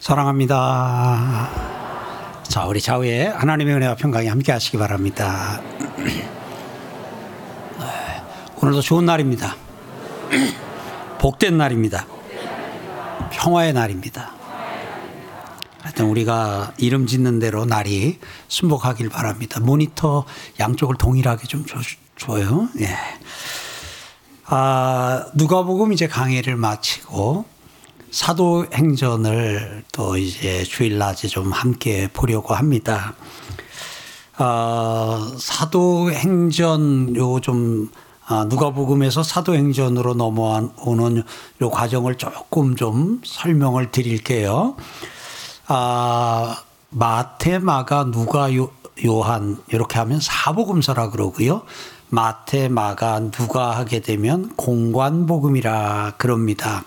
사랑합니다. 자, 우리 좌우에 하나님의 은혜와 평강이 함께 하시기 바랍니다. 오늘도 좋은 날입니다. 복된 날입니다. 평화의 날입니다. 하여튼 우리가 이름 짓는 대로 날이 순복하길 바랍니다. 모니터 양쪽을 동일하게 좀 줘, 줘요. 예. 아, 누가복음 이제 강의를 마치고 사도행전을 또 이제 주일 낮에 좀 함께 보려고 합니다. 어, 사도행전 요좀 아, 누가복음에서 사도행전으로 넘어오는 요 과정을 조금 좀 설명을 드릴게요. 아, 마태, 마가, 누가, 요, 요한 이렇게 하면 사복음서라 그러고요. 마태, 마가, 누가 하게 되면 공관복음이라 그럽니다.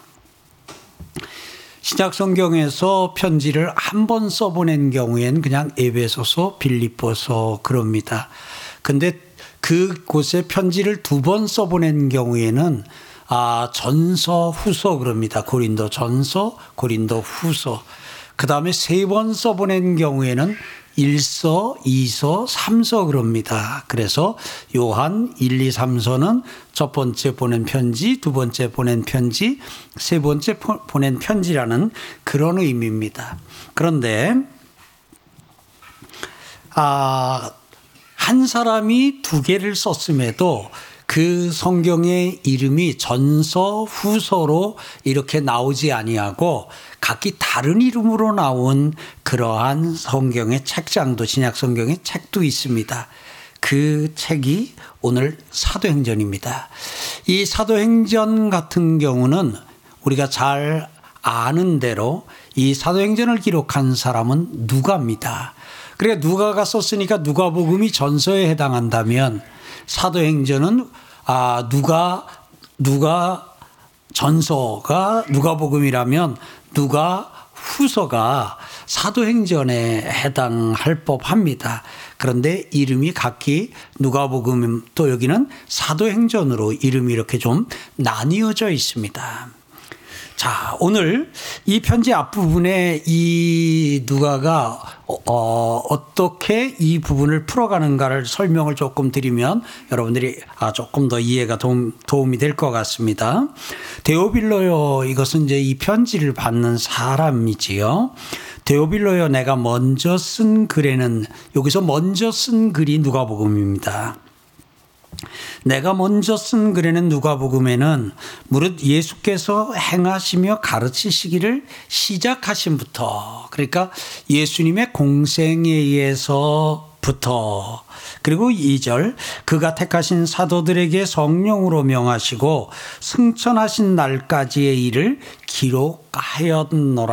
신약 성경에서 편지를 한 번 써보낸 경우엔 그냥 에베소서, 빌립보서 그럽니다. 근데 그곳에 편지를 두 번 써보낸 경우에는 아, 전서, 후서 그럽니다. 고린도 전서, 고린도 후서. 그 다음에 세 번 써보낸 경우에는 1서, 2서, 3서 그럽니다. 그래서 요한 1, 2, 3서는 첫 번째 보낸 편지, 두 번째 보낸 편지, 세 번째 보낸 편지라는 그런 의미입니다. 그런데 아, 한 사람이 두 개를 썼음에도 그 성경의 이름이 전서 후서로 이렇게 나오지 아니하고 각기 다른 이름으로 나온 그러한 성경의 책장도 신약 성경의 책도 있습니다. 그 책이 오늘 사도행전입니다. 이 사도행전 같은 경우는 우리가 잘 아는 대로 이 사도행전을 기록한 사람은 누가입니다. 그러니까 누가가 썼으니까 누가복음이 전서에 해당한다면 사도행전은 아 누가 누가 전서가 누가복음이라면 누가 후서가 사도행전에 해당할 법합니다. 그런데 이름이 각기 누가복음 또 여기는 사도행전으로 이름이 이렇게 좀 나뉘어져 있습니다. 자, 오늘 이 편지 앞부분에 이 누가가 어, 어떻게 이 부분을 풀어가는가를 설명을 조금 드리면 여러분들이 아, 조금 더 이해가 도움, 도움이 될 것 같습니다. 데오빌로요, 이것은 이제 이 편지를 받는 사람이지요. 데오빌로요, 내가 먼저 쓴 글에는 여기서 먼저 쓴 글이 누가복음입니다. 내가 먼저 쓴 글에는 누가복음에는 무릇 예수께서 행하시며 가르치시기를 시작하신부터 그러니까 예수님의 공생에 의해서 부터 그리고 2절 그가 택하신 사도들에게 성령으로 명하시고 승천하신 날까지의 일을 기록하였노라.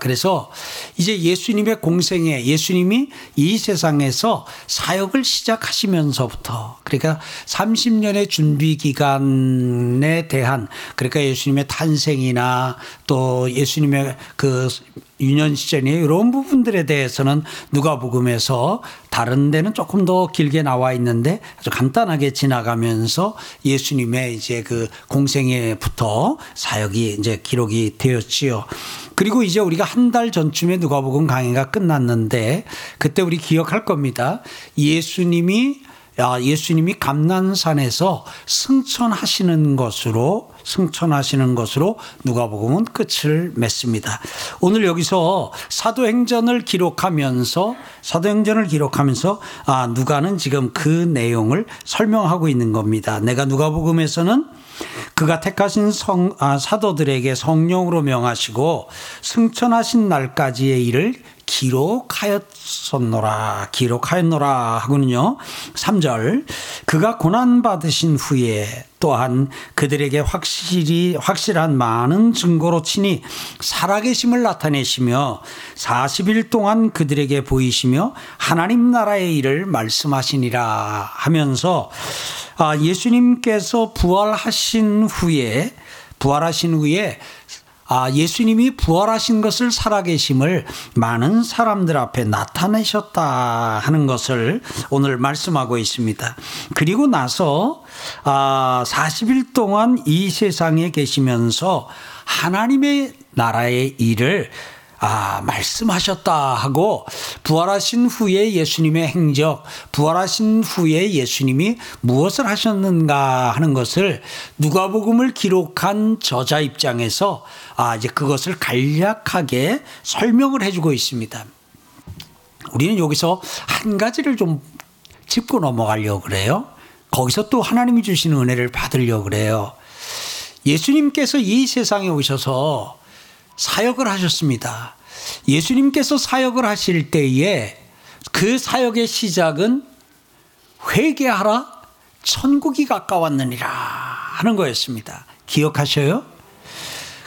그래서 이제 예수님의 공생에 예수님이 이 세상에서 사역을 시작하시면서부터 그러니까 30년의 준비 기간에 대한 그러니까 예수님의 탄생이나 또 예수님의 그 유년 시절이 이런 부분들에 대해서는 누가복음에서 다른 데는 조금 더 길게 나와 있는데 아주 간단하게 지나가면서 예수님의 이제 그 공생애부터 사역이 이제 기록 이 되었지요. 그리고 이제 우리가 한 달 전쯤에 누가복음 강의가 끝났는데 그때 우리 기억할 겁니다. 예수님이 예수님이 감난산에서 승천하시는 것으로 승천하시는 것으로 누가복음은 끝을 맺습니다. 오늘 여기서 사도행전을 기록하면서 사도행전을 기록하면서 아 누가는 지금 그 내용을 설명하고 있는 겁니다. 내가 누가복음에서는 그가 택하신 성, 아, 사도들에게 성령으로 명하시고 승천하신 날까지의 일을 기록하였었노라 기록하였노라 하고는요 3절 그가 고난 받으신 후에 또한 그들에게 확실히 확실한 많은 증거로 치니 살아계심을 나타내시며 40일 동안 그들에게 보이시며 하나님 나라의 일을 말씀하시니라 하면서 아, 예수님께서 부활하신 후에 부활하신 후에 아, 예수님이 부활하신 것을 살아계심을 많은 사람들 앞에 나타내셨다 하는 것을 오늘 말씀하고 있습니다. 그리고 나서 아, 40일 동안 이 세상에 계시면서 하나님의 나라의 일을 아, 말씀하셨다 하고 부활하신 후에 예수님의 행적, 부활하신 후에 예수님이 무엇을 하셨는가 하는 것을 누가복음을 기록한 저자 입장에서 아, 이제 그것을 간략하게 설명을 해주고 있습니다. 우리는 여기서 한 가지를 좀 짚고 넘어가려고 그래요. 거기서 또 하나님이 주시는 은혜를 받으려고 그래요. 예수님께서 이 세상에 오셔서 사역을 하셨습니다. 예수님께서 사역을 하실 때에 그 사역의 시작은 회개하라 천국이 가까웠느니라 하는 거였습니다. 기억하셔요?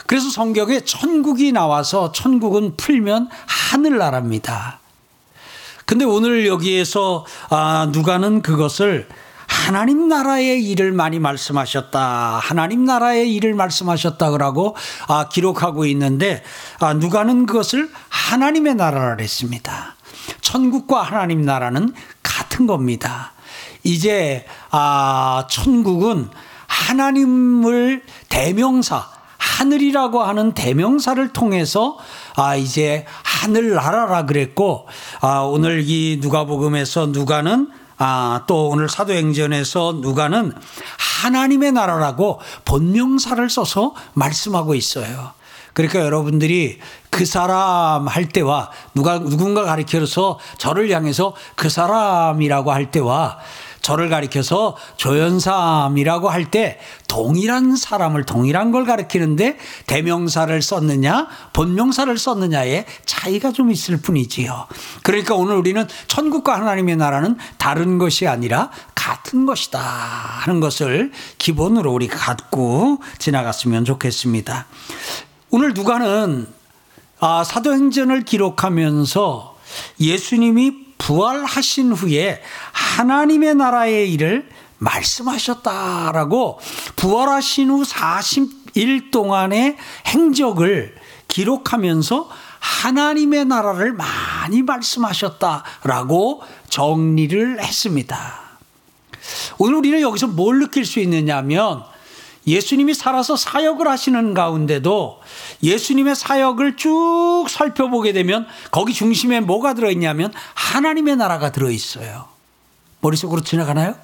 그래서 성경에 천국이 나와서 천국은 풀면 하늘나라입니다. 근데 오늘 여기에서 아, 누가는 그것을 하나님 나라의 일을 많이 말씀하셨다. 하나님 나라의 일을 말씀하셨다. 그러고 아, 기록하고 있는데 아, 누가는 그것을 하나님의 나라라 했습니다. 천국과 하나님 나라는 같은 겁니다. 이제 아, 천국은 하나님을 대명사 하늘이라고 하는 대명사를 통해서 아 이제 하늘 나라라 그랬고 아 오늘 이 누가복음에서 누가는 아, 또 오늘 사도행전에서 누가는 하나님의 나라라고 본명사를 써서 말씀하고 있어요. 그러니까 여러분들이 그 사람 할 때와 누가 누군가 가리켜서 저를 향해서 그 사람이라고 할 때와 저를 가리켜서 조연삼이라고 할 때 동일한 사람을 동일한 걸 가리키는데 대명사를 썼느냐 본명사를 썼느냐에 차이가 좀 있을 뿐이지요. 그러니까 오늘 우리는 천국과 하나님의 나라는 다른 것이 아니라 같은 것이다 하는 것을 기본으로 우리 갖고 지나갔으면 좋겠습니다. 오늘 누가는 아, 사도행전을 기록하면서 예수님이 부활하신 후에 하나님의 나라의 일을 말씀하셨다라고 부활하신 후 40일 동안의 행적을 기록하면서 하나님의 나라를 많이 말씀하셨다라고 정리를 했습니다. 오늘 우리는 여기서 뭘 느낄 수 있느냐면 예수님이 살아서 사역을 하시는 가운데도 예수님의 사역을 쭉 살펴보게 되면 거기 중심에 뭐가 들어있냐면 하나님의 나라가 들어있어요. 머릿속으로 지나가나요?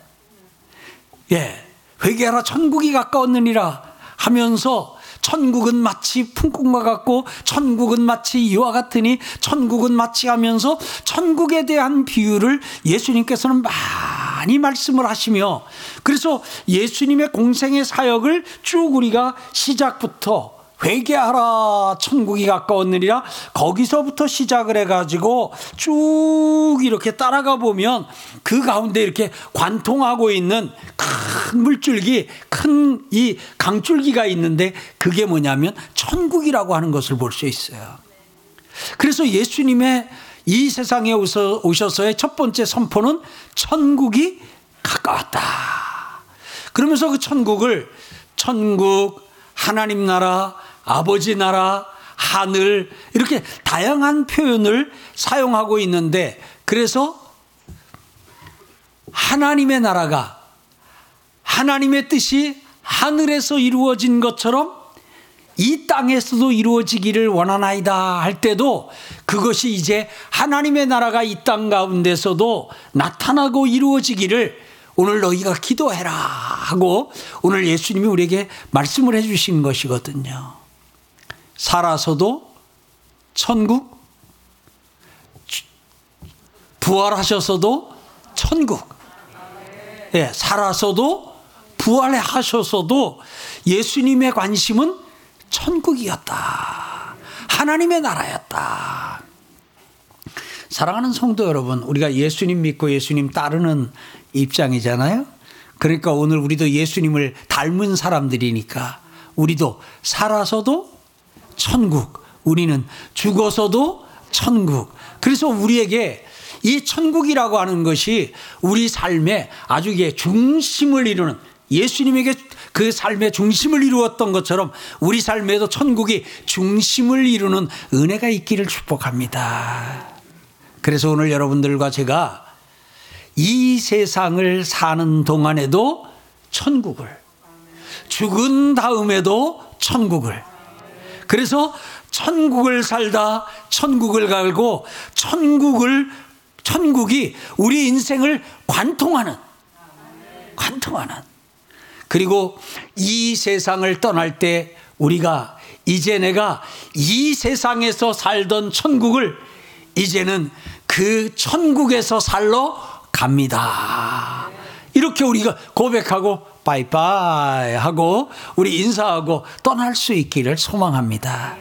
예. 회개하라 천국이 가까웠느니라 하면서 천국은 마치 풍국과 같고 천국은 마치 이와 같으니 천국은 마치 하면서 천국에 대한 비유를 예수님께서는 많이 말씀을 하시며 그래서 예수님의 공생의 사역을 쭉 우리가 시작부터 회개하라 천국이 가까웠느니라 거기서부터 시작을 해가지고 쭉 이렇게 따라가 보면 그 가운데 이렇게 관통하고 있는 큰 물줄기 큰 이 강줄기가 있는데 그게 뭐냐면 천국이라고 하는 것을 볼 수 있어요. 그래서 예수님의 이 세상에 오셔서의 첫 번째 선포는 천국이 가까웠다. 그러면서 그 천국을 천국 하나님 나라 아버지 나라, 하늘, 이렇게 다양한 표현을 사용하고 있는데, 그래서 하나님의 나라가 하나님의 뜻이 하늘에서 이루어진 것처럼 이 땅에서도 이루어지기를 원하나이다 할 때도 그것이 이제 하나님의 나라가 이 땅 가운데서도 나타나고 이루어지기를 오늘 너희가 기도해라 하고 오늘 예수님이 우리에게 말씀을 해주신 것이거든요. 살아서도 천국, 부활하셔서도 천국, 예, 살아서도 부활하셔서도 예수님의 관심은 천국이었다. 하나님의 나라였다. 사랑하는 성도 여러분, 우리가 예수님 믿고 예수님 따르는 입장이잖아요. 그러니까 오늘 우리도 예수님을 닮은 사람들이니까 우리도 살아서도 천국. 우리는 죽어서도 천국. 그래서 우리에게 이 천국이라고 하는 것이 우리 삶의 아주 중심을 이루는 예수님에게 그 삶의 중심을 이루었던 것처럼 우리 삶에도 천국이 중심을 이루는 은혜가 있기를 축복합니다. 그래서 오늘 여러분들과 제가 이 세상을 사는 동안에도 천국을, 죽은 다음에도 천국을, 그래서 천국을 살다 천국을 갈고 천국을 천국이 우리 인생을 관통하는 관통하는 그리고 이 세상을 떠날 때 우리가 이제 내가 이 세상에서 살던 천국을 이제는 그 천국에서 살러 갑니다. 이렇게 우리가 고백하고 빠이빠이 하고 우리 인사하고 떠날 수 있기를 소망합니다.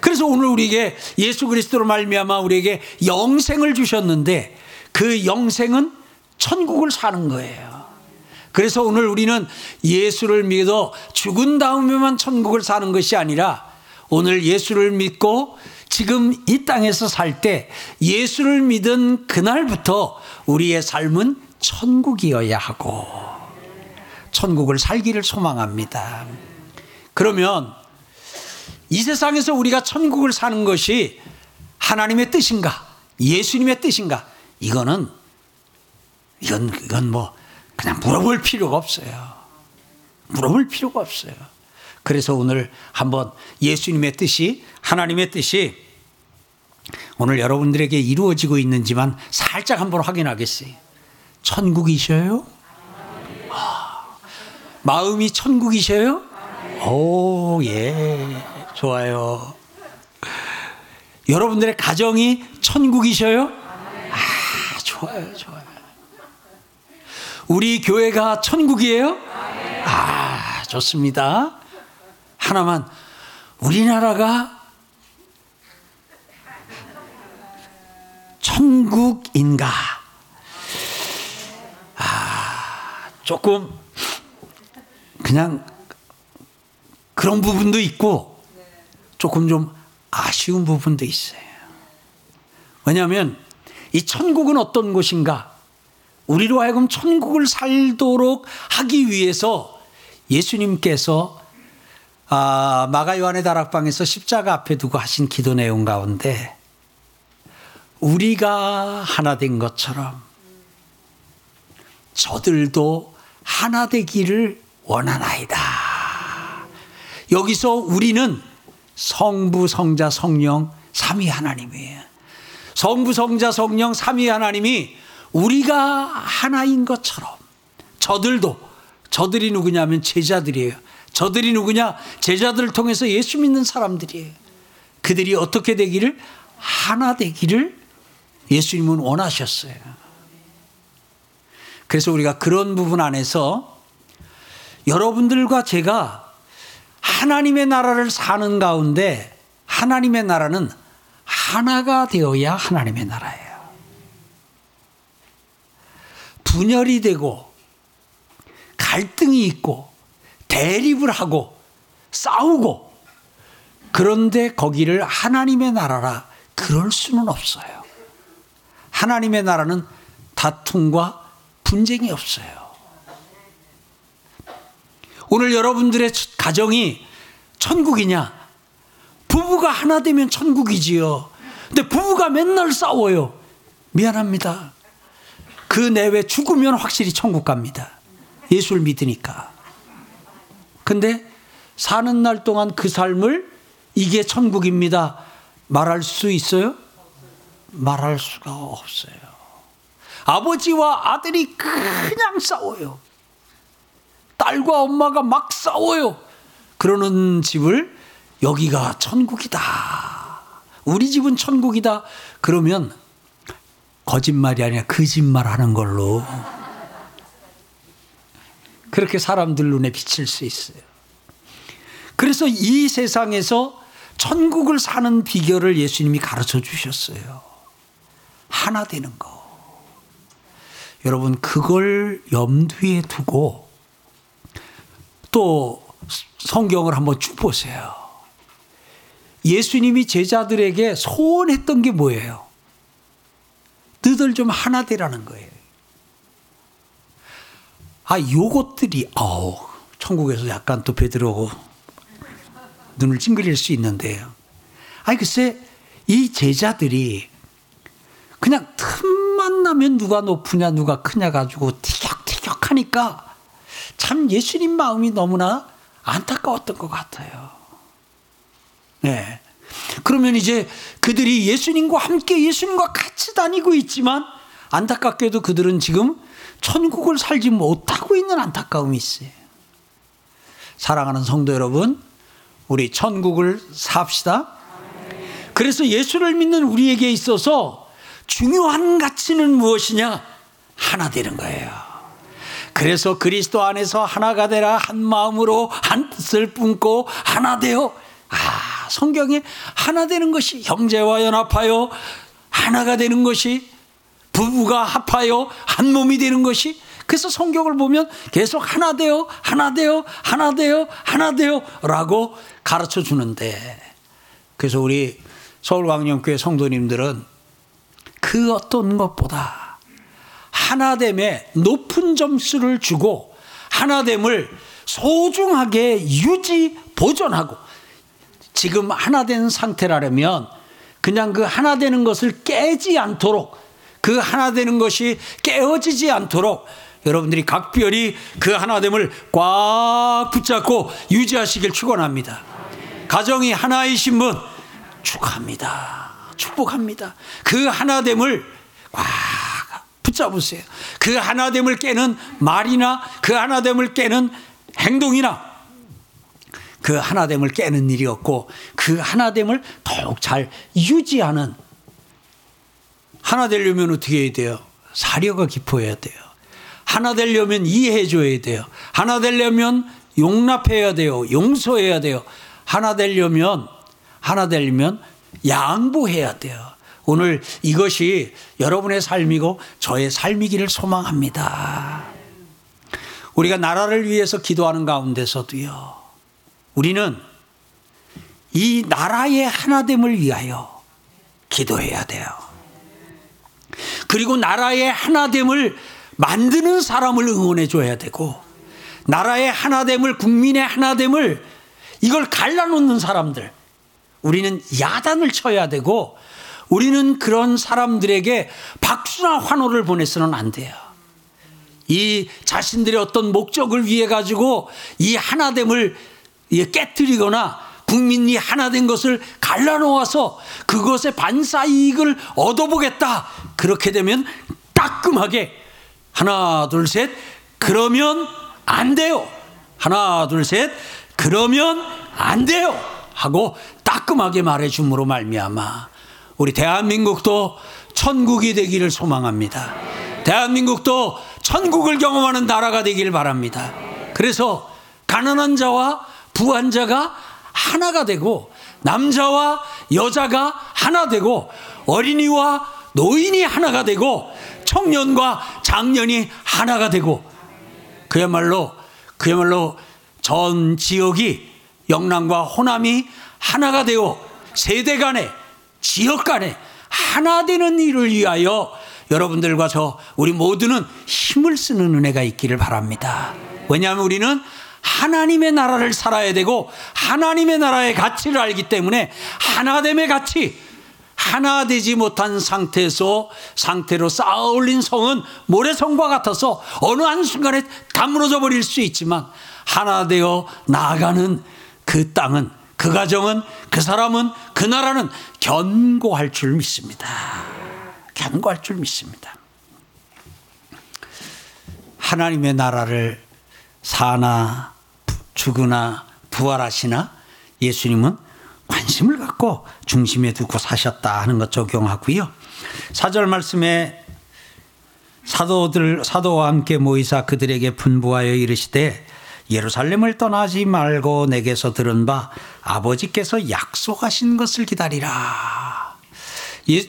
그래서 오늘 우리에게 예수 그리스도로 말미암아 우리에게 영생을 주셨는데 그 영생은 천국을 사는 거예요. 그래서 오늘 우리는 예수를 믿어 죽은 다음에만 천국을 사는 것이 아니라 오늘 예수를 믿고 지금 이 땅에서 살 때 예수를 믿은 그날부터 우리의 삶은 천국이어야 하고 천국을 살기를 소망합니다. 그러면 이 세상에서 우리가 천국을 사는 것이 하나님의 뜻인가? 예수님의 뜻인가? 이거는 이건 이건 뭐 그냥 물어볼 필요가 없어요. 물어볼 필요가 없어요. 그래서 오늘 한번 예수님의 뜻이 하나님의 뜻이 오늘 여러분들에게 이루어지고 있는지만 살짝 한번 확인하겠어요. 천국이셔요? 아, 마음이 천국이셔요? 오, 예. 좋아요. 여러분들의 가정이 천국이셔요? 아, 좋아요, 좋아요. 우리 교회가 천국이에요? 아, 좋습니다. 하나만, 우리나라가 천국인가? 아, 조금, 그냥, 그런 부분도 있고, 조금 좀 아쉬운 부분도 있어요. 왜냐하면, 이 천국은 어떤 곳인가? 우리로 하여금 천국을 살도록 하기 위해서 예수님께서 아, 마가 요한의 다락방에서 십자가 앞에 두고 하신 기도 내용 가운데 우리가 하나 된 것처럼 저들도 하나 되기를 원하나이다. 여기서 우리는 성부, 성자, 성령, 삼위 하나님이에요. 성부, 성자, 성령, 삼위 하나님이 우리가 하나인 것처럼 저들도 저들이 누구냐면 제자들이에요. 저들이 누구냐? 제자들을 통해서 예수 믿는 사람들이에요. 그들이 어떻게 되기를 하나 되기를 예수님은 원하셨어요. 그래서 우리가 그런 부분 안에서 여러분들과 제가 하나님의 나라를 사는 가운데 하나님의 나라는 하나가 되어야 하나님의 나라예요. 분열이 되고 갈등이 있고 대립을 하고 싸우고 그런데 거기를 하나님의 나라라 그럴 수는 없어요. 하나님의 나라는 다툼과 분쟁이 없어요. 오늘 여러분들의 가정이 천국이냐? 부부가 하나 되면 천국이지요. 근데 부부가 맨날 싸워요. 미안합니다. 그 내외 죽으면 확실히 천국 갑니다. 예수를 믿으니까. 근데 사는 날 동안 그 삶을 이게 천국입니다. 말할 수 있어요? 말할 수가 없어요. 아버지와 아들이 그냥 싸워요. 딸과 엄마가 막 싸워요. 그러는 집을 여기가 천국이다. 우리 집은 천국이다. 그러면 거짓말이 아니라 거짓말 하는 걸로 그렇게 사람들 눈에 비칠 수 있어요. 그래서 이 세상에서 천국을 사는 비결을 예수님이 가르쳐 주셨어요. 하나 되는 거. 여러분, 그걸 염두에 두고 또 성경을 한번 쭉 보세요. 예수님이 제자들에게 소원했던 게 뭐예요? 너희들 좀 하나 되라는 거예요. 아, 요것들이, 아우, 천국에서 약간 또 베드로고 눈을 찡그릴 수 있는데요. 아니, 글쎄, 이 제자들이 그냥 틈만 나면 누가 높으냐, 누가 크냐 가지고 티격티격 하니까 참 예수님 마음이 너무나 안타까웠던 것 같아요. 네. 그러면 이제 그들이 예수님과 함께 예수님과 같이 다니고 있지만 안타깝게도 그들은 지금 천국을 살지 못하고 있는 안타까움이 있어요. 사랑하는 성도 여러분, 우리 천국을 삽시다. 그래서 예수를 믿는 우리에게 있어서 중요한 가치는 무엇이냐? 하나 되는 거예요. 그래서 그리스도 안에서 하나가 되라 한 마음으로 한 뜻을 품고 하나 되어 아 성경에 하나 되는 것이 형제와 연합하여 하나가 되는 것이 부부가 합하여 한 몸이 되는 것이 그래서 성경을 보면 계속 하나 되어 하나 되어 하나 되어 하나 되어라고 가르쳐 주는데 그래서 우리 서울광영교회 성도님들은 그 어떤 것보다 하나됨에 높은 점수를 주고 하나됨을 소중하게 유지 보존하고 지금 하나된 상태라면 그냥 그 하나 되는 것을 깨지 않도록 그 하나 되는 것이 깨어지지 않도록 여러분들이 각별히 그 하나됨을 꽉 붙잡고 유지하시길 축원합니다. 가정이 하나이신 분 축하합니다. 축복합니다. 그 하나됨을 꽉 붙잡으세요. 그 하나됨을 깨는 말이나 그 하나됨을 깨는 행동이나 그 하나됨을 깨는 일이 없고 그 하나됨을 더욱 잘 유지하는 하나 되려면 어떻게 해야 돼요? 사려가 깊어야 돼요. 하나 되려면 이해해 줘야 돼요. 하나 되려면 용납해야 돼요. 용서해야 돼요. 하나 되려면 하나 되려면 양보해야 돼요. 오늘 이것이 여러분의 삶이고 저의 삶이기를 소망합니다. 우리가 나라를 위해서 기도하는 가운데서도요. 우리는 이 나라의 하나됨을 위하여 기도해야 돼요. 그리고 나라의 하나됨을 만드는 사람을 응원해 줘야 되고 나라의 하나됨을 국민의 하나됨을 이걸 갈라놓는 사람들 우리는 야단을 쳐야 되고 우리는 그런 사람들에게 박수나 환호를 보내서는 안 돼요. 이 자신들의 어떤 목적을 위해 가지고 이 하나됨을 깨뜨리거나 국민이 하나된 것을 갈라놓아서 그것에 반사 이익을 얻어보겠다. 그렇게 되면 따끔하게 하나, 둘, 셋. 그러면 안 돼요. 하나, 둘, 셋. 그러면 안 돼요. 하고 따끔하게 말해 줌으로 말미암아 우리 대한민국도 천국이 되기를 소망합니다. 대한민국도 천국을 경험하는 나라가 되기를 바랍니다. 그래서 가난한 자와 부한 자가 하나가 되고 남자와 여자가 하나 되고 어린이와 노인이 하나가 되고 청년과 장년이 하나가 되고 그야말로 그야말로 전 지역이 영남과 호남이 하나가 되어 세대 간에 지역 간에 하나 되는 일을 위하여 여러분들과 저 우리 모두는 힘을 쓰는 은혜가 있기를 바랍니다. 왜냐하면 우리는 하나님의 나라를 살아야 되고 하나님의 나라의 가치를 알기 때문에 하나됨의 가치 하나 되지 못한 상태에서 상태로 쌓아 올린 성은 모래성과 같아서 어느 한순간에 다 무너져 버릴 수 있지만 하나 되어 나아가는 그 땅은 그 가정은 그 사람은 그 나라는 견고할 줄 믿습니다. 견고할 줄 믿습니다. 하나님의 나라를 사나 죽으나 부활하시나 예수님은 관심을 갖고 중심에 두고 사셨다 하는 것 적용하고요. 사절 말씀에 사도들 사도와 함께 모이사 그들에게 분부하여 이르시되 예루살렘을 떠나지 말고 내게서 들은 바 아버지께서 약속하신 것을 기다리라.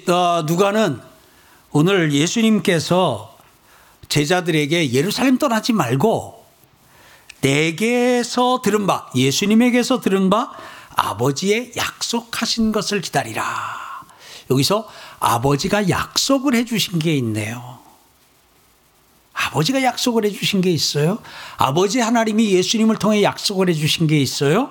어, 누가는 오늘 예수님께서 제자들에게 예루살렘 떠나지 말고 내게서 들은 바 예수님에게서 들은 바 아버지의 약속하신 것을 기다리라. 여기서 아버지가 약속을 해 주신 게 있네요. 아버지가 약속을 해주신 게 있어요. 아버지 하나님이 예수님을 통해 약속을 해주신 게 있어요.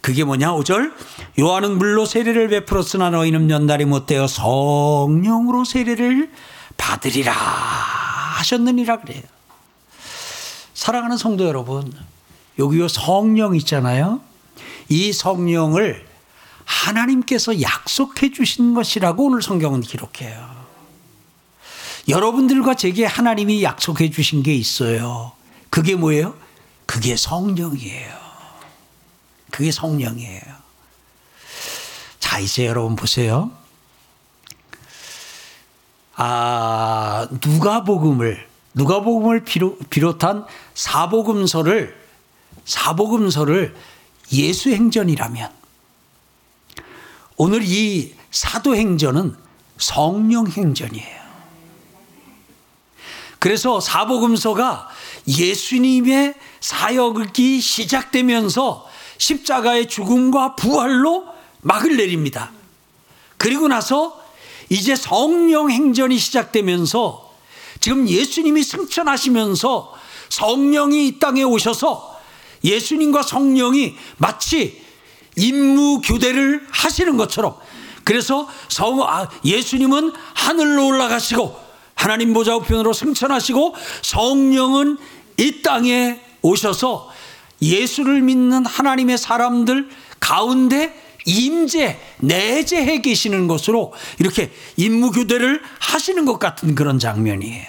그게 뭐냐? 5절. 요한은 물로 세례를 베풀었으나 너희는 연달이 못되어 성령으로 세례를 받으리라 하셨느니라 그래요. 사랑하는 성도 여러분, 여기 요 성령 있잖아요. 이 성령을 하나님께서 약속해 주신 것이라고 오늘 성경은 기록해요. 여러분들과 제게 하나님이 약속해 주신 게 있어요. 그게 뭐예요? 그게 성령이에요. 그게 성령이에요. 자, 이제 여러분 보세요. 아, 누가복음을 누가복음을 비롯한 사복음서를 사복음서를 예수행전이라면 오늘 이 사도행전은 성령행전이에요. 그래서 사복음서가 예수님의 사역이 시작되면서 십자가의 죽음과 부활로 막을 내립니다. 그리고 나서 이제 성령 행전이 시작되면서 지금 예수님이 승천하시면서 성령이 이 땅에 오셔서 예수님과 성령이 마치 임무 교대를 하시는 것처럼 그래서 성, 아, 예수님은 하늘로 올라가시고 하나님 보좌 우편으로 승천하시고 성령은 이 땅에 오셔서 예수를 믿는 하나님의 사람들 가운데 임재, 내재해 계시는 것으로 이렇게 임무교대를 하시는 것 같은 그런 장면이에요.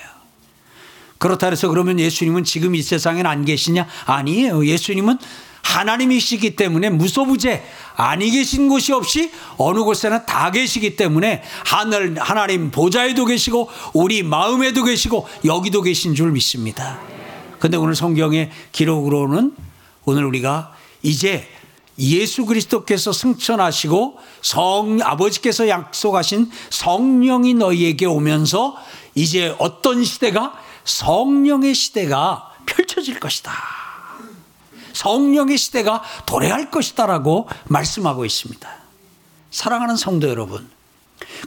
그렇다 해서 그러면 예수님은 지금 이 세상엔 안 계시냐? 아니에요. 예수님은 하나님이시기 때문에 무소부재 아니 계신 곳이 없이 어느 곳에나 다 계시기 때문에 하늘 하나님 보좌에도 계시고 우리 마음에도 계시고 여기도 계신 줄 믿습니다. 근데 오늘 성경의 기록으로는 오늘 우리가 이제 예수 그리스도께서 승천하시고 성 아버지께서 약속하신 성령이 너희에게 오면서 이제 어떤 시대가 성령의 시대가 펼쳐질 것이다. 성령의 시대가 도래할 것이다라고 말씀하고 있습니다. 사랑하는 성도 여러분.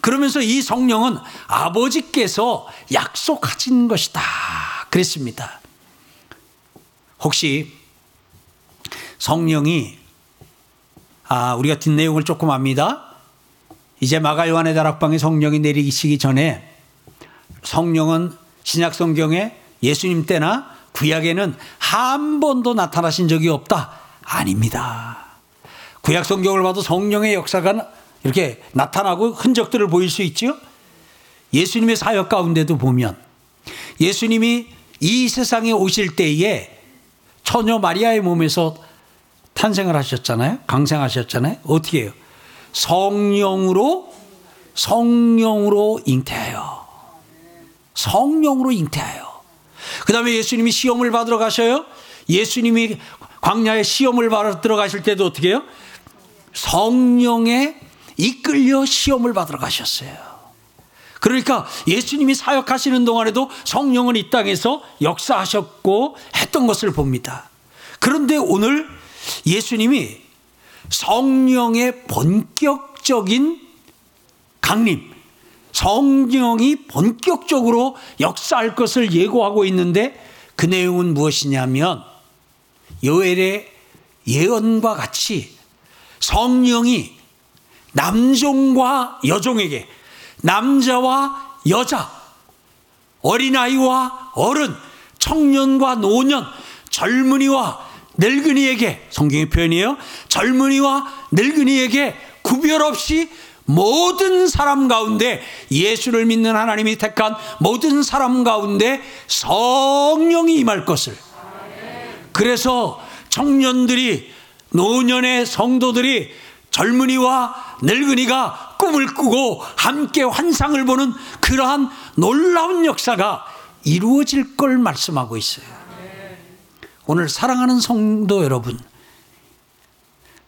그러면서 이 성령은 아버지께서 약속하신 것이다. 그랬습니다. 혹시 성령이 아, 우리가 뒷내용을 조금 압니다. 이제 마가 요한의 다락방에 성령이 내리시기 전에 성령은 신약 성경에 예수님 때나 구약에는 한 번도 나타나신 적이 없다. 아닙니다. 구약 성경을 봐도 성령의 역사가 이렇게 나타나고 흔적들을 보일 수 있죠. 예수님의 사역 가운데도 보면 예수님이 이 세상에 오실 때에 처녀 마리아의 몸에서 탄생을 하셨잖아요. 강생하셨잖아요. 어떻게 해요? 성령으로 성령으로 잉태하여 성령으로 잉태하여 그 다음에 예수님이 시험을 받으러 가셔요. 예수님이 광야에 시험을 받으러 가실 때도 어떻게 해요? 성령에 이끌려 시험을 받으러 가셨어요. 그러니까 예수님이 사역하시는 동안에도 성령은 이 땅에서 역사하셨고 했던 것을 봅니다. 그런데 오늘 예수님이 성령의 본격적인 강림, 성령이 본격적으로 역사할 것을 예고하고 있는데 그 내용은 무엇이냐면 요엘의 예언과 같이 성령이 남종과 여종에게 남자와 여자 어린아이와 어른 청년과 노년 젊은이와 늙은이에게 성경의 표현이에요. 젊은이와 늙은이에게 구별 없이 모든 사람 가운데 예수를 믿는 하나님이 택한 모든 사람 가운데 성령이 임할 것을. 그래서 청년들이 노년의 성도들이 젊은이와 늙은이가 꿈을 꾸고 함께 환상을 보는 그러한 놀라운 역사가 이루어질 걸 말씀하고 있어요. 오늘 사랑하는 성도 여러분,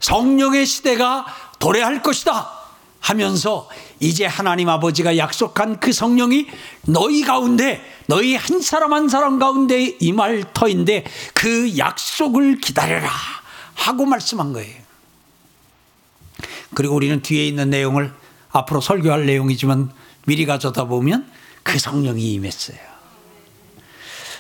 성령의 시대가 도래할 것이다 하면서 이제 하나님 아버지가 약속한 그 성령이 너희 가운데, 너희 한 사람 한 사람 가운데 임할 터인데 그 약속을 기다려라 하고 말씀한 거예요. 그리고 우리는 뒤에 있는 내용을 앞으로 설교할 내용이지만 미리 가져다 보면 그 성령이 임했어요.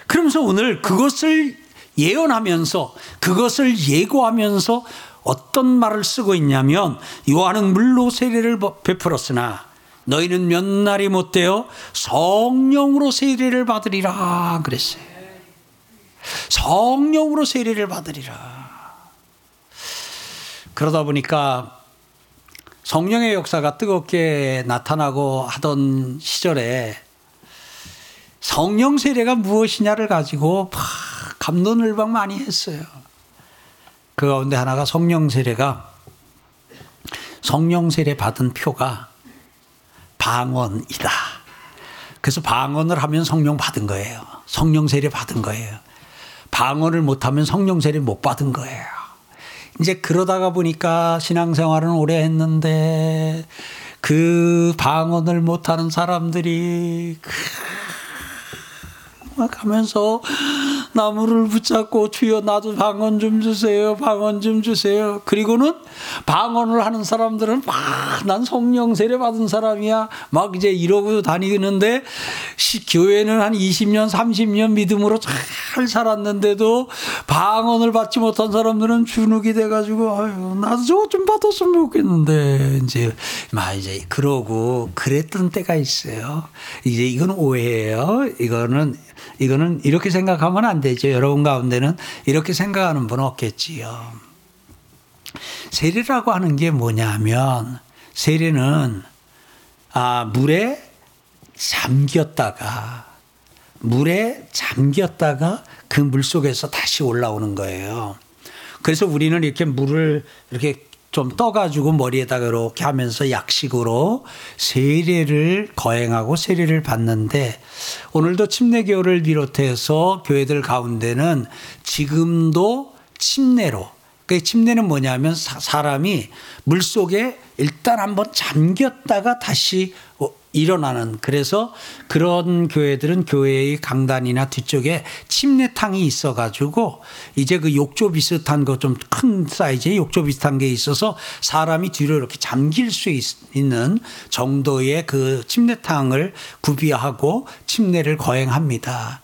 그러면서 오늘 그것을 예언하면서 그것을 예고하면서 어떤 말을 쓰고 있냐면 요한은 물로 세례를 베풀었으나 너희는 몇 날이 못 되어 성령으로 세례를 받으리라 그랬어요. 성령으로 세례를 받으리라. 그러다 보니까 성령의 역사가 뜨겁게 나타나고 하던 시절에 성령 세례가 무엇이냐를 가지고 감론을박 많이 했어요. 그 가운데 하나가 성령 세례가 성령 세례 받은 표가 방언이다. 그래서 방언을 하면 성령 받은 거예요. 성령 세례 받은 거예요. 방언을 못하면 성령 세례 못 받은 거예요. 이제 그러다가 보니까 신앙생활은 오래 했는데 그 방언을 못하는 사람들이 막 하면서 나무를 붙잡고 주여 나도 방언 좀 주세요. 방언 좀 주세요. 그리고는 방언을 하는 사람들은 막난 성령 세례 받은 사람이야. 막 이제 이러고 다니는데 교회는 한 20년 30년 믿음으로 잘 살았는데도 방언을 받지 못한 사람들은 주눅이 돼 가지고 아유 나도 저거 좀 받았으면 좋겠는데 이제 막 이제 그러고 그랬던 때가 있어요. 이제 이건 오해예요. 이거는 이거는 이렇게 생각하면 안 되죠. 여러분 가운데는 이렇게 생각하는 분 없겠지요. 세례라고 하는 게 뭐냐면 세례는 아, 물에 잠겼다가 물에 잠겼다가 그 물 속에서 다시 올라오는 거예요. 그래서 우리는 이렇게 물을 이렇게 좀 떠가지고 머리에다가 이렇게 하면서 약식으로 세례를 거행하고 세례를 받는데 오늘도 침례교를 비롯해서 교회들 가운데는 지금도 침례로 그 침례는 뭐냐면 사람이 물 속에 일단 한번 잠겼다가 다시 일어나는 그래서 그런 교회들은 교회의 강단이나 뒤쪽에 침례탕이 있어 가지고 이제 그 욕조 비슷한 거 좀 큰 사이즈의 욕조 비슷한 게 있어서 사람이 뒤로 이렇게 잠길 수 있 는 정도의 그 침례탕을 구비하고 침례를 거행합니다.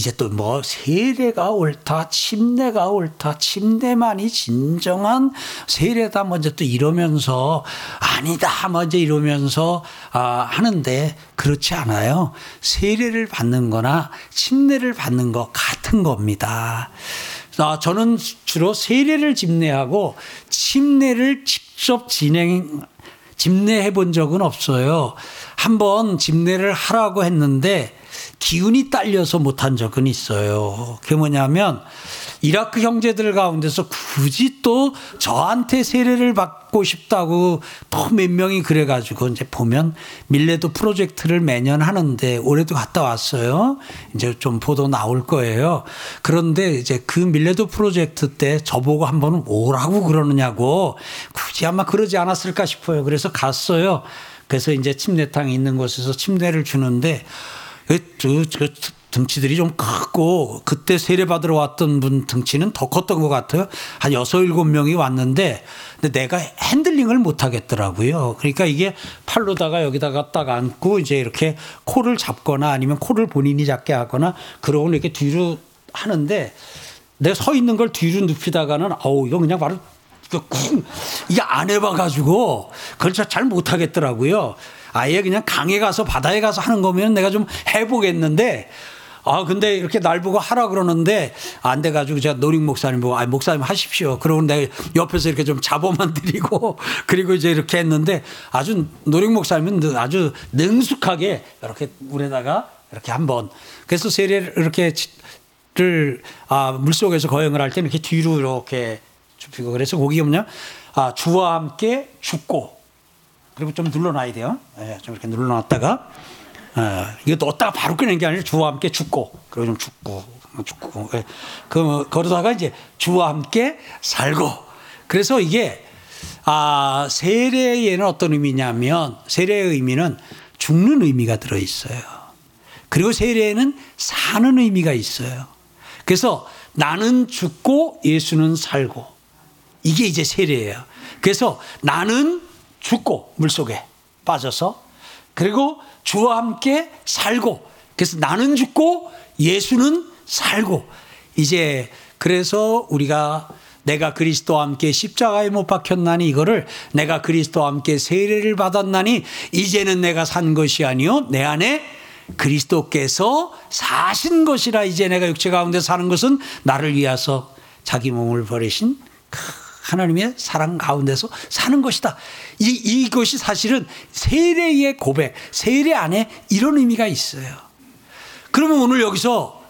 이제 또 뭐 세례가 옳다, 침례가 옳다, 침례만이 진정한 세례다 먼저 또 이러면서 아니다 먼저 이러면서 아, 하는데 그렇지 않아요. 세례를 받는 거나 침례를 받는 거 같은 겁니다. 아, 저는 주로 세례를 집례하고 침례를 직접 진행 집례해 본 적은 없어요. 한번 집례를 하라고 했는데 기운이 딸려서 못한 적은 있어요. 그게 뭐냐면 이라크 형제들 가운데서 굳이 또 저한테 세례를 받고 싶다고 또몇 명이 그래가지고 이제 보면 밀레도 프로젝트를 매년 하는데 올해도 갔다 왔어요. 이제 좀 보도 나올 거예요. 그런데 이제 그 밀레도 프로젝트 때 저보고 한번 오라고 그러느냐고 굳이 아마 그러지 않았을까 싶어요. 그래서 갔어요. 그래서 이제 침례탕이 있는 곳에서 침례를 주는데 그, 그, 등치들이 좀 크고 그때 세례 받으러 왔던 분 등치는 더 컸던 것 같아요. 한 여섯 일곱 명이 왔는데 근데 내가 핸들링을 못 하겠더라고요. 그러니까 이게 팔로다가 여기다가 딱 앉고 이제 이렇게 코를 잡거나 아니면 코를 본인이 잡게 하거나 그러고 이렇게 뒤로 하는데 내가 서 있는 걸 뒤로 눕히다가는 어우 이거 그냥 바로 이게 안 해봐가지고 그걸 잘 못하겠더라고요. 아예 그냥 강에 가서 바다에 가서 하는 거면 내가 좀 해보겠는데 아, 근데 이렇게 날 보고 하라 그러는데 안 돼가지고 제가 노링 목사님 보고, 아, 목사님 하십시오. 그러고 내가 옆에서 이렇게 좀 잡아만 드리고 그리고 이제 이렇게 했는데 아주 노링 목사님은 아주 능숙하게 이렇게 물에다가 이렇게 한번 그래서 세례를 이렇게 를, 아, 물 속에서 거행을 할 때는 이렇게 뒤로 이렇게 줍히고 그래서 거기 뭐냐, 아, 주와 함께 죽고 그리고 좀 눌러놔야 돼요. 예, 좀 이렇게 눌러놨다가 예, 이거 넣었다가 바로 꺼낸 게 아니라 주와 함께 죽고 그리고 좀 죽고 죽고 예, 그 그러다가 이제 주와 함께 살고 그래서 이게 아 세례에는 어떤 의미냐면 세례의 의미는 죽는 의미가 들어 있어요. 그리고 세례에는 사는 의미가 있어요. 그래서 나는 죽고 예수는 살고 이게 이제 세례예요. 그래서 나는 죽고 물속에 빠져서 그리고 주와 함께 살고 그래서 나는 죽고 예수는 살고. 이제 그래서 우리가 내가 그리스도와 함께 십자가에 못 박혔나니 이거를 내가 그리스도와 함께 세례를 받았나니 이제는 내가 산 것이 아니요 내 안에 그리스도께서 사신 것이라 이제 내가 육체 가운데 사는 것은 나를 위하서 자기 몸을 버리신 하나님의 사랑 가운데서 사는 것이다. 이, 이것이 사실은 세례의 고백, 세례 안에 이런 의미가 있어요. 그러면 오늘 여기서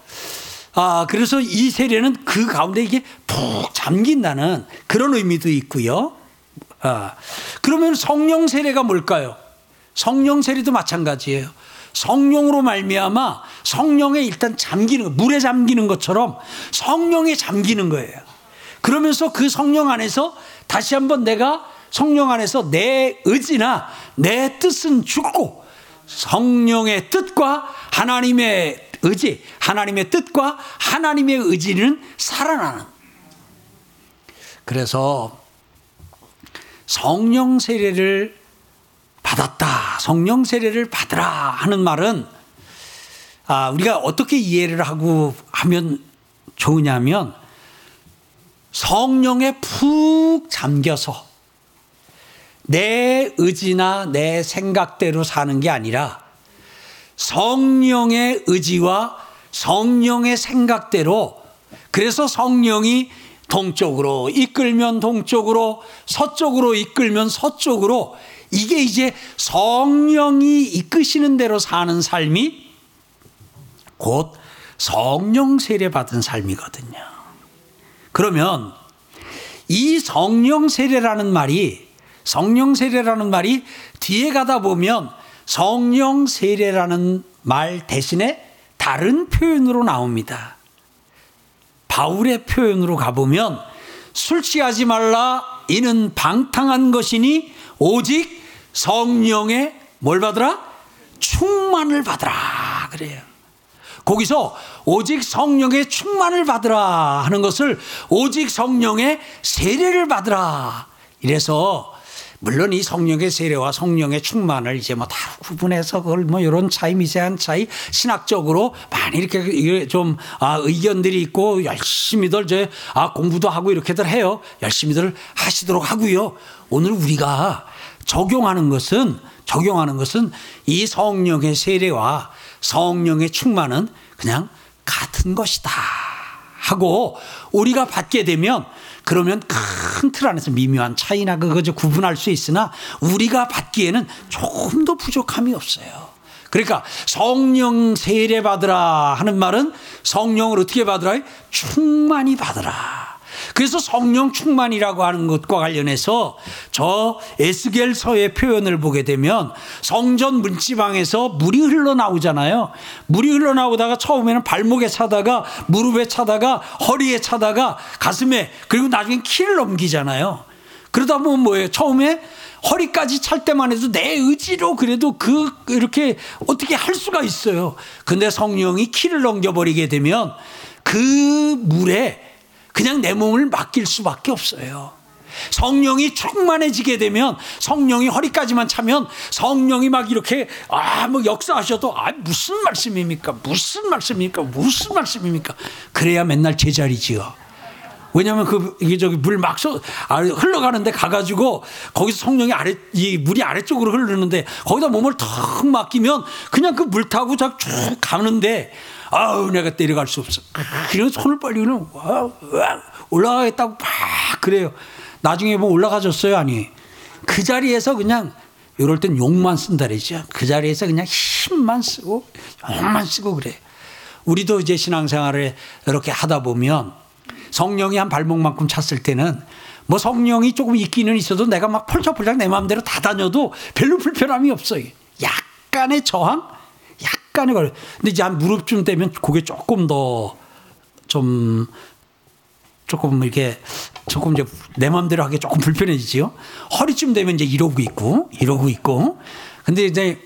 아, 그래서 이 세례는 그 가운데 이게 푹 잠긴다는 그런 의미도 있고요. 아, 그러면 성령 세례가 뭘까요? 성령 세례도 마찬가지예요. 성령으로 말미암아 성령에 일단 잠기는 물에 잠기는 것처럼 성령에 잠기는 거예요. 그러면서 그 성령 안에서 다시 한번 내가 성령 안에서 내 의지나 내 뜻은 죽고 성령의 뜻과 하나님의 의지, 하나님의 뜻과 하나님의 의지는 살아나는. 그래서 성령 세례를 받았다. 성령 세례를 받으라 하는 말은 아, 우리가 어떻게 이해를 하고 하면 좋으냐면 성령에 푹 잠겨서 내 의지나 내 생각대로 사는 게 아니라 성령의 의지와 성령의 생각대로 그래서 성령이 동쪽으로 이끌면 동쪽으로 서쪽으로 이끌면 서쪽으로 이게 이제 성령이 이끄시는 대로 사는 삶이 곧 성령 세례 받은 삶이거든요. 그러면 이 성령 세례라는 말이 성령 세례라는 말이 뒤에 가다 보면 성령 세례라는 말 대신에 다른 표현으로 나옵니다. 바울의 표현으로 가보면 술 취하지 말라 이는 방탕한 것이니 오직 성령의 뭘 받으라? 충만을 받으라. 그래요. 거기서 오직 성령의 충만을 받으라 하는 것을 오직 성령의 세례를 받으라. 이래서 물론 이 성령의 세례와 성령의 충만을 이제 뭐 다 구분해서 그걸 뭐 이런 차이 미세한 차이 신학적으로 많이 이렇게 좀 아, 의견들이 있고 열심히들 이제 아, 공부도 하고 이렇게들 해요. 열심히들 하시도록 하고요. 오늘 우리가 적용하는 것은 적용하는 것은 이 성령의 세례와 성령의 충만은 그냥 같은 것이다 하고 우리가 받게 되면 그러면 큰 틀 안에서 미묘한 차이나 그거 구분할 수 있으나 우리가 받기에는 조금 더 부족함이 없어요. 그러니까 성령 세례 받으라 하는 말은 성령을 어떻게 받으라? 충만히 받으라. 그래서 성령 충만이라고 하는 것과 관련해서 저 에스겔서의 표현을 보게 되면 성전 문지방에서 물이 흘러나오잖아요. 물이 흘러나오다가 처음에는 발목에 차다가 무릎에 차다가 허리에 차다가 가슴에 그리고 나중에 키를 넘기잖아요. 그러다 보면 뭐예요? 처음에 허리까지 찰 때만 해도 내 의지로 그래도 그 이렇게 어떻게 할 수가 있어요. 근데 성령이 키를 넘겨버리게 되면 그 물에 그냥 내 몸을 맡길 수밖에 없어요. 성령이 충만해지게 되면 성령이 허리까지만 차면 성령이 막 이렇게 아 뭐 역사하셔도 아 무슨 말씀입니까? 무슨 말씀입니까? 무슨 말씀입니까? 그래야 맨날 제자리지요. 왜냐하면 그 이게 저기 물막 아, 흘러가는데 가가지고 거기서 성령이 아래 이 물이 아래쪽으로 흐르는데 거기다 몸을 턱 맡기면 그냥 그 물 타고 쭉 가는데 아우 내가 내려갈 수 없어. 그래서 손을 벌리고는 올라가겠다고 막 그래요. 나중에 뭐 올라가졌어요 아니. 그 자리에서 그냥 이럴 땐 욕만 쓴다 그러죠. 그 자리에서 그냥 힘만 쓰고 욕만 쓰고 그래. 우리도 이제 신앙생활을 이렇게 하다 보면 성령이 한 발목만큼 찼을 때는 뭐 성령이 조금 있기는 있어도 내가 막 펄쩍펄쩍 내 마음대로 다 다녀도 별로 불편함이 없어요. 약간의 저항? 약간의 걸. 근데 이제 한 무릎쯤 되면 그게 조금 더 좀 조금 이렇게 조금 이제 내 마음대로 하기 조금 불편해지지요. 허리쯤 되면 이제 이러고 있고 이러고 있고. 근데 이제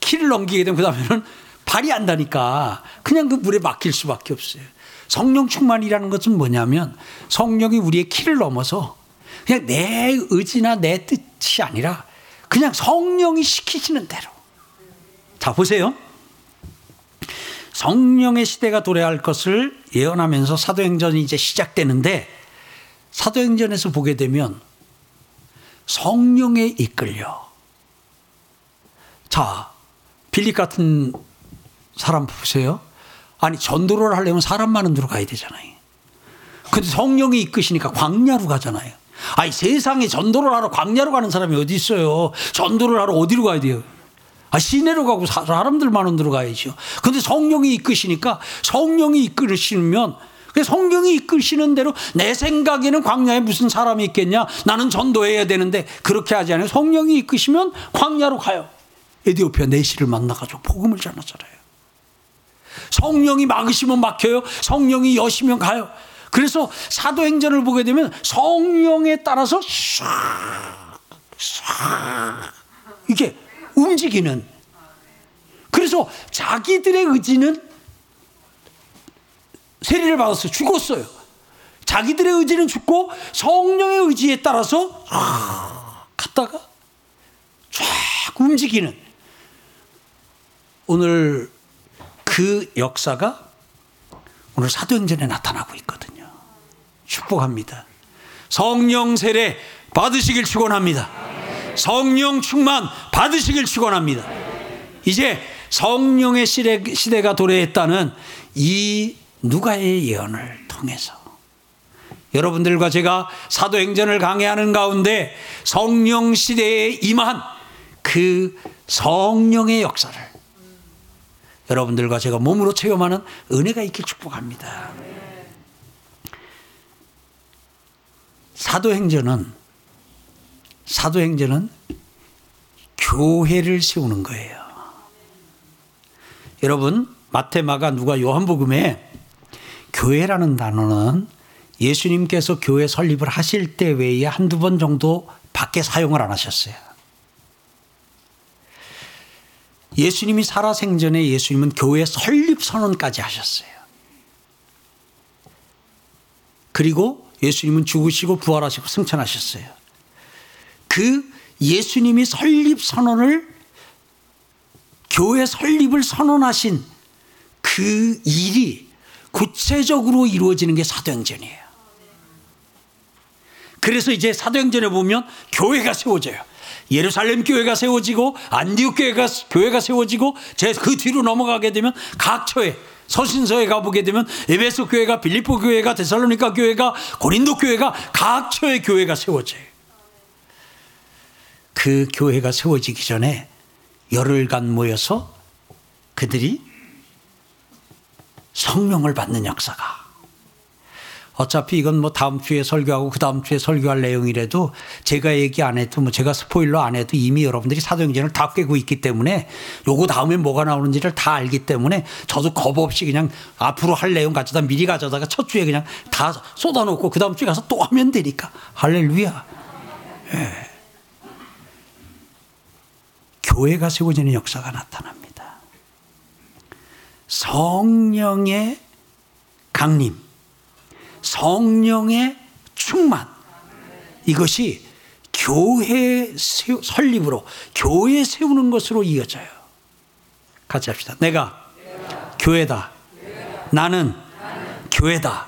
키를 넘기게 되면 그다음에는 발이 안 다니까 그냥 그 물에 막힐 수밖에 없어요. 성령 충만이라는 것은 뭐냐면 성령이 우리의 키를 넘어서 그냥 내 의지나 내 뜻이 아니라 그냥 성령이 시키시는 대로. 자, 보세요. 성령의 시대가 도래할 것을 예언하면서 사도행전이 이제 시작되는데 사도행전에서 보게 되면 성령에 이끌려. 자, 빌립 같은 사람 보세요. 아니, 전도를 하려면 사람 많은 데로 가야 되잖아요. 근데 성령이 이끄시니까 광야로 가잖아요. 아니 세상에 전도를 하러 광야로 가는 사람이 어디 있어요? 전도를 하러 어디로 가야 돼요? 아, 시내로 가고 사람들 많은 데로 가야죠. 근데 성령이 이끄시니까 성령이 이끌으시면 그 성령이 이끌시는 대로 내 생각에는 광야에 무슨 사람이 있겠냐? 나는 전도해야 되는데 그렇게 하지 않아요. 성령이 이끄시면 광야로 가요. 에디오피아 내시를 만나가지고 복음을 전하잖아요. 성령이 막으시면 막혀요. 성령이 여시면 가요. 그래서 사도행전을 보게 되면 성령에 따라서 싹, 싹 이게 움직이는. 그래서 자기들의 의지는 세례를 받아서 죽었어요. 자기들의 의지는 죽고 성령의 의지에 따라서 갔다가 쫙 움직이는 오늘 그 역사가 오늘 사도행전에 나타나고 있거든요. 축복합니다. 성령 세례 받으시길 축원합니다. 성령 충만 받으시길 축원합니다. 이제 성령의 시대, 시대 가 도래했다는 이 누가의 예언을 통해서 여러분들과 제가 사도행전을 강해하는 가운데 성령 시대에 임한 그 성령의 역사를 여러분들과 제가 몸으로 체험하는 은혜가 있길 축복합니다. 사도행전은 사도행전은 교회를 세우는 거예요. 여러분 마테마가 누가 요한복음에 교회라는 단어는 예수님께서 교회 설립을 하실 때 외에 한두 번 정도 밖에 사용을 안 하셨어요. 예수님이 살아생전에 예수님은 교회 설립 선언까지 하셨어요. 그리고 예수님은 죽으시고 부활하시고 승천하셨어요. 그 예수님이 설립 선언을 교회 설립을 선언하신 그 일이 구체적으로 이루어지는 게 사도행전이에요. 그래서 이제 사도행전에 보면 교회가 세워져요. 예루살렘 교회가 세워지고 안디옥 교회가 교회가 세워지고 제 그 뒤로 넘어가게 되면 각 처에 서신서에 가보게 되면 에베소 교회가 빌리포 교회가 데살로니가 교회가 고린도 교회가 각 처의 교회가 세워져요. 그 교회가 세워지기 전에 열흘간 모여서 그들이 성령을 받는 역사가 어차피 이건 뭐 다음 주에 설교하고 그 다음 주에 설교할 내용이라도 제가 얘기 안 해도 뭐 제가 스포일러 안 해도 이미 여러분들이 사도행전을 다 꿰고 있기 때문에 요거 다음에 뭐가 나오는지를 다 알기 때문에 저도 겁 없이 그냥 앞으로 할 내용 가져다 미리 가져다가 첫 주에 그냥 다 쏟아놓고 그 다음 주에 가서 또 하면 되니까 할렐루야. 예. 교회가 세워지는 역사가 나타납니다. 성령의 강림, 성령의 충만, 이것이 교회 설립으로, 교회 세우는 것으로 이어져요. 같이 합시다. 내가 교회다. 나는 교회다.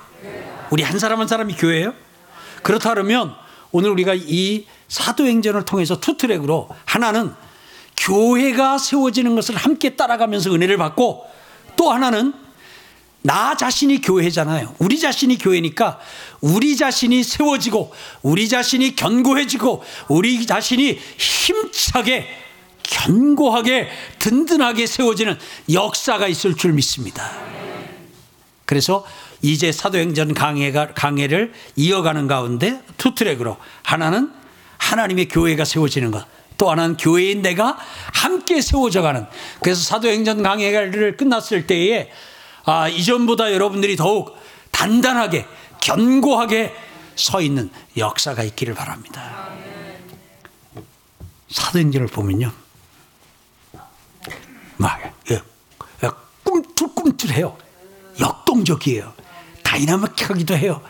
우리 한 사람 한 사람이 교회예요? 그렇다 그러면 오늘 우리가 이 사도행전을 통해서 two track으로 하나는 교회가 세워지는 것을 함께 따라가면서 은혜를 받고 또 하나는 나 자신이 교회잖아요. 우리 자신이 교회니까 우리 자신이 세워지고 우리 자신이 견고해지고 우리 자신이 힘차게 견고하게 든든하게 세워지는 역사가 있을 줄 믿습니다. 그래서 이제 사도행전 강해가, 강해를 이어가는 가운데 two track으로 하나는 하나님의 교회가 세워지는 것. 또 하나는 교회인 내가 함께 세워져 가는 그래서 사도행전 강해를 끝났을 때에 아, 이전보다 여러분들이 더욱 단단하게 견고하게 서 있는 역사가 있기를 바랍니다. 사도행전을 보면요. 막 예, 예, 꿈틀꿈틀해요. 역동적이에요. 다이나믹하기도 해요.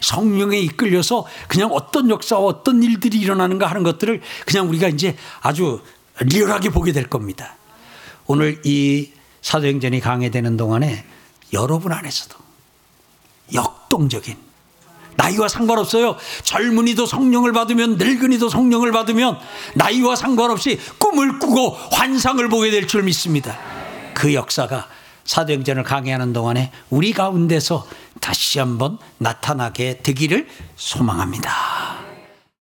성령에 이끌려서 그냥 어떤 역사와 어떤 일들이 일어나는가 하는 것들을 그냥 우리가 이제 아주 리얼하게 보게 될 겁니다. 오늘 이 사도행전이 강해되는 동안에 여러분 안에서도 역동적인 나이와 상관없어요. 젊은이도 성령을 받으면 늙은이도 성령을 받으면 나이와 상관없이 꿈을 꾸고 환상을 보게 될 줄 믿습니다. 그 역사가 사도행전을 강의하는 동안에 우리 가운데서 다시 한번 나타나게 되기를 소망합니다.